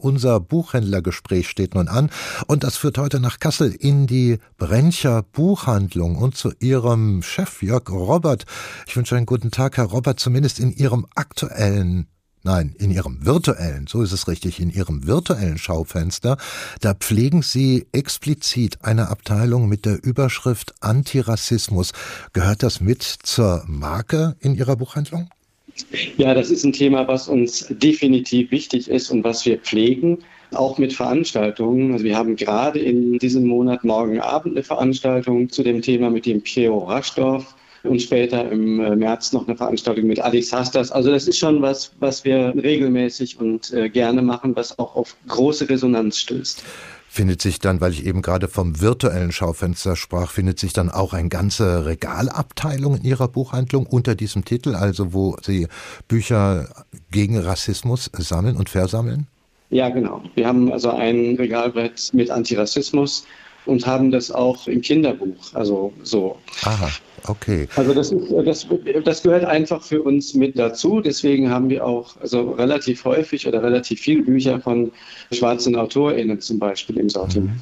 Unser Buchhändlergespräch steht nun an und das führt heute nach Kassel in die Brencher Buchhandlung und zu Ihrem Chef Jörg Robert. Ich wünsche einen guten Tag, Herr Robert, zumindest in Ihrem aktuellen Nein, in Ihrem virtuellen, so ist es richtig, in Ihrem virtuellen Schaufenster, da pflegen Sie explizit eine Abteilung mit der Überschrift Antirassismus. Gehört das mit zur Marke in Ihrer Buchhandlung? Ja, das ist ein Thema, was uns definitiv wichtig ist und was wir pflegen, auch mit Veranstaltungen. Also wir haben gerade in diesem Monat morgen Abend eine Veranstaltung zu dem Thema mit dem Piero Raschdorf und später im äh, März noch eine Veranstaltung mit Alex Hastas. Also das ist schon was, was wir regelmäßig und äh, gerne machen, was auch auf große Resonanz stößt findet sich dann, weil ich eben gerade vom virtuellen Schaufenster sprach, findet sich dann auch eine ganze Regalabteilung in Ihrer Buchhandlung unter diesem Titel, also wo Sie Bücher gegen Rassismus sammeln und versammeln? Ja, genau. Wir haben also ein Regalbrett mit Antirassismus und haben das auch im Kinderbuch, also so. Aha. Okay. Also das, ist, das, das gehört einfach für uns mit dazu. Deswegen haben wir auch also relativ häufig oder relativ viele Bücher von schwarzen AutorInnen zum Beispiel im Sortiment. Mhm.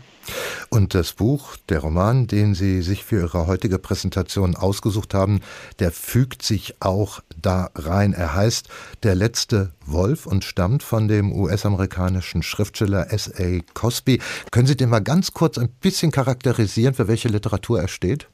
Und das Buch, der Roman, den Sie sich für Ihre heutige Präsentation ausgesucht haben, der fügt sich auch da rein. Er heißt Der letzte Wolf und stammt von dem US-amerikanischen Schriftsteller S.A. Cosby. Können Sie den mal ganz kurz ein bisschen charakterisieren, für welche Literatur er steht?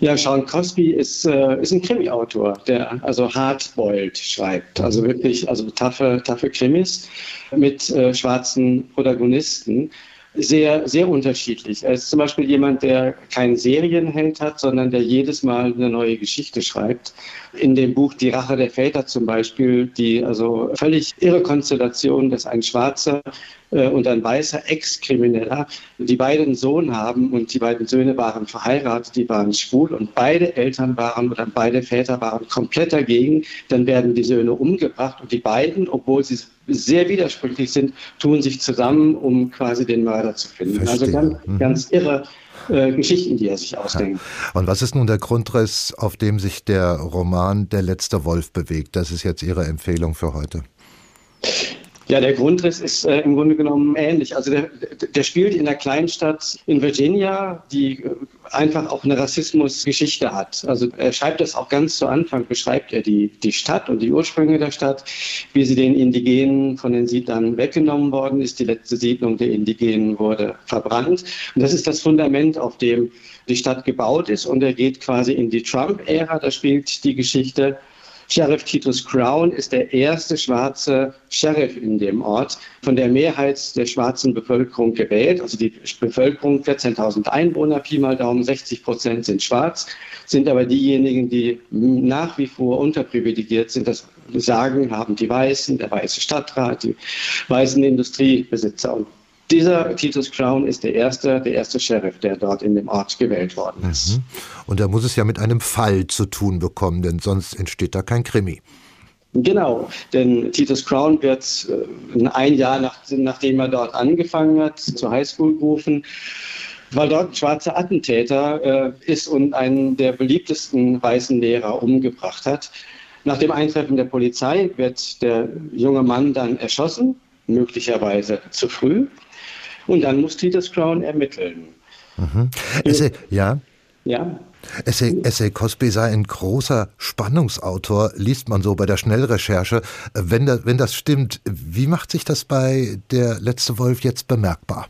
Ja, Sean Cosby ist, äh, ist ein Krimi-Autor, der also hardboiled schreibt, also wirklich also taffe, Krimis mit äh, schwarzen Protagonisten. Sehr, sehr unterschiedlich. Er ist zum Beispiel jemand, der keinen Serienheld hat, sondern der jedes Mal eine neue Geschichte schreibt. In dem Buch Die Rache der Väter zum Beispiel, die also völlig irre Konstellation, dass ein Schwarzer äh, und ein weißer Ex-Krimineller, die beiden Sohn haben und die beiden Söhne waren verheiratet, die waren schwul und beide Eltern waren oder beide Väter waren komplett dagegen. Dann werden die Söhne umgebracht und die beiden, obwohl sie sehr widersprüchlich sind, tun sich zusammen, um quasi den Mörder zu finden. Also Verstehe. Also ganz, mhm. ganz irre äh, Geschichten, die er sich ausdenkt. Und was ist nun der Grundriss, auf dem sich der Roman Der letzte Wolf bewegt? Das ist jetzt Ihre Empfehlung für heute. Ja, der Grundriss ist äh, im Grunde genommen ähnlich. Also der, der spielt in der Kleinstadt in Virginia, die äh, einfach auch eine Rassismusgeschichte hat. Also er schreibt das auch ganz zu Anfang, beschreibt er die, die Stadt und die Ursprünge der Stadt, wie sie den Indigenen von den Siedlern weggenommen worden ist. Die letzte Siedlung der Indigenen wurde verbrannt. Und das ist das Fundament, auf dem die Stadt gebaut ist. Und er geht quasi in die Trump-Ära. Da spielt die Geschichte Sheriff Titus Crown ist der erste schwarze Sheriff in dem Ort, von der Mehrheit der schwarzen Bevölkerung gewählt. Also die Bevölkerung, 14.000 Einwohner, Pi mal Daumen, 60 Prozent sind schwarz, sind aber diejenigen, die nach wie vor unterprivilegiert sind. Das Sagen haben die Weißen, der weiße Stadtrat, die weißen Industriebesitzer. Dieser Titus Crown ist der erste, der erste Sheriff, der dort in dem Ort gewählt worden ist. Mhm. Und er muss es ja mit einem Fall zu tun bekommen, denn sonst entsteht da kein Krimi. Genau, denn Titus Crown wird äh, ein Jahr nach, nachdem er dort angefangen hat, zur Highschool gerufen, weil dort ein schwarzer Attentäter äh, ist und einen der beliebtesten weißen Lehrer umgebracht hat. Nach dem Eintreffen der Polizei wird der junge Mann dann erschossen, möglicherweise zu früh. Und dann muss Titus Crown ermitteln. Mhm. Esse, ja. Ja. S.A. Cosby sei ein großer Spannungsautor, liest man so bei der Schnellrecherche. Wenn das, wenn das stimmt, wie macht sich das bei Der letzte Wolf jetzt bemerkbar?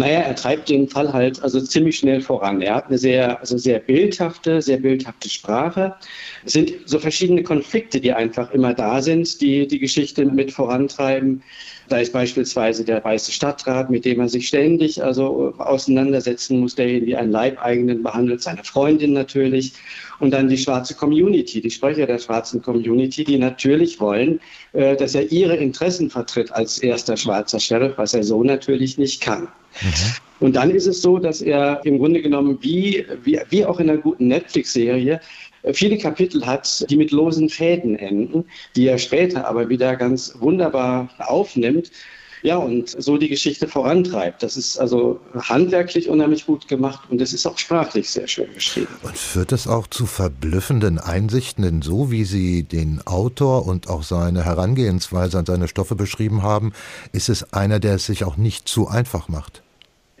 Naja, er treibt den Fall halt also ziemlich schnell voran. Er hat eine sehr, also sehr bildhafte, sehr bildhafte Sprache. Es sind so verschiedene Konflikte, die einfach immer da sind, die die Geschichte mit vorantreiben. Da ist beispielsweise der weiße Stadtrat, mit dem er sich ständig also auseinandersetzen muss, der ihn wie einen Leibeigenen behandelt, seine Freundin natürlich. Und dann die schwarze Community, die Sprecher der schwarzen Community, die natürlich wollen, äh, dass er ihre Interessen vertritt als erster schwarzer Sheriff, was er so natürlich nicht kann. Mhm. Und dann ist es so, dass er im Grunde genommen wie, wie, wie auch in einer guten Netflix-Serie viele Kapitel hat, die mit losen Fäden enden, die er später aber wieder ganz wunderbar aufnimmt. Ja, und so die Geschichte vorantreibt. Das ist also handwerklich unheimlich gut gemacht und es ist auch sprachlich sehr schön geschrieben. Und führt es auch zu verblüffenden Einsichten, denn so wie Sie den Autor und auch seine Herangehensweise an seine Stoffe beschrieben haben, ist es einer, der es sich auch nicht zu einfach macht.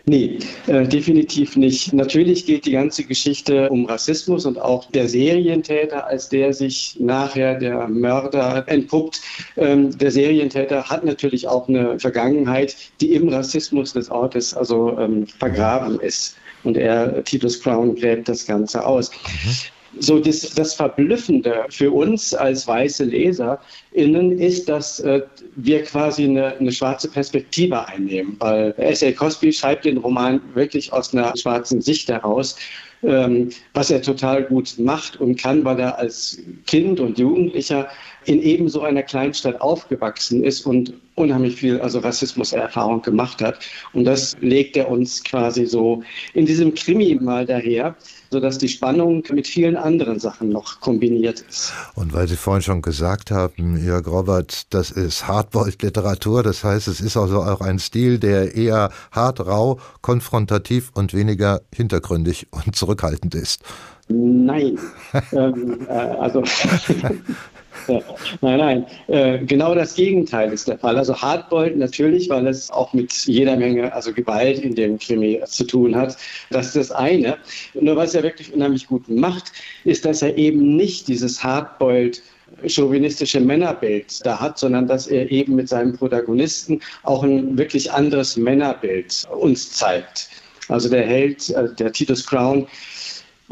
Nee, äh, definitiv nicht. Natürlich geht die ganze Geschichte um Rassismus und auch der Serientäter, als der sich nachher der Mörder entpuppt. Ähm, der Serientäter hat natürlich auch eine Vergangenheit, die im Rassismus des Ortes also ähm, vergraben ist. Und er, Titus Crown, gräbt das Ganze aus. Mhm. So das, das Verblüffende für uns als weiße LeserInnen ist, dass äh, wir quasi eine, eine schwarze Perspektive einnehmen, weil S.A. Cosby schreibt den Roman wirklich aus einer schwarzen Sicht heraus ähm, was er total gut macht und kann, weil er als Kind und Jugendlicher in ebenso einer Kleinstadt aufgewachsen ist und unheimlich viel also Rassismuserfahrung gemacht hat. Und das legt er uns quasi so in diesem Krimi mal daher, sodass die Spannung mit vielen anderen Sachen noch kombiniert ist. Und weil Sie vorhin schon gesagt haben, Jörg Robert, das ist Hardboiled-Literatur, das heißt, es ist also auch ein Stil, der eher hart, rau, konfrontativ und weniger hintergründig und zurückhaltend ist. Nein. ähm, äh, also nein, nein. Äh, genau das Gegenteil ist der Fall. Also Hardboiled natürlich, weil es auch mit jeder Menge also Gewalt in dem Krimi zu tun hat. Das ist das eine. Nur was er wirklich unheimlich gut macht, ist, dass er eben nicht dieses Hardboiled chauvinistische Männerbild da hat, sondern dass er eben mit seinem Protagonisten auch ein wirklich anderes Männerbild uns zeigt. Also der Held, äh, der Titus Crown,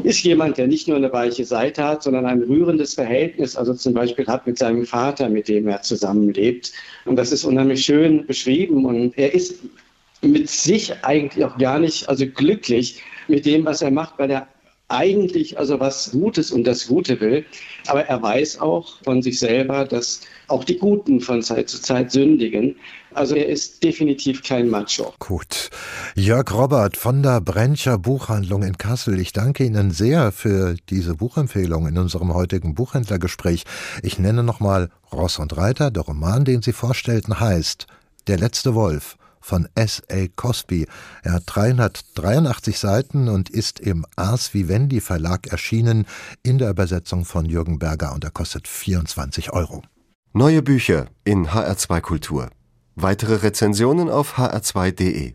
ist jemand, der nicht nur eine weiche Seite hat, sondern ein rührendes Verhältnis, also zum Beispiel hat mit seinem Vater, mit dem er zusammenlebt. Und das ist unheimlich schön beschrieben. Und er ist mit sich eigentlich auch gar nicht, also glücklich mit dem, was er macht, weil er eigentlich also was Gutes und das Gute will. Aber er weiß auch von sich selber, dass auch die Guten von Zeit zu Zeit sündigen. Also er ist definitiv kein Macho. Gut. Jörg Robert von der Brencher Buchhandlung in Kassel. Ich danke Ihnen sehr für diese Buchempfehlung in unserem heutigen Buchhändlergespräch. Ich nenne nochmal Ross und Reiter. Der Roman, den Sie vorstellten, heißt Der letzte Wolf von S. A. Cosby. Er hat 383 Seiten und ist im Ars Vivendi Verlag erschienen in der Übersetzung von Jürgen Berger und er kostet 24 Euro. Neue Bücher in HR2 Kultur. Weitere Rezensionen auf hr2.de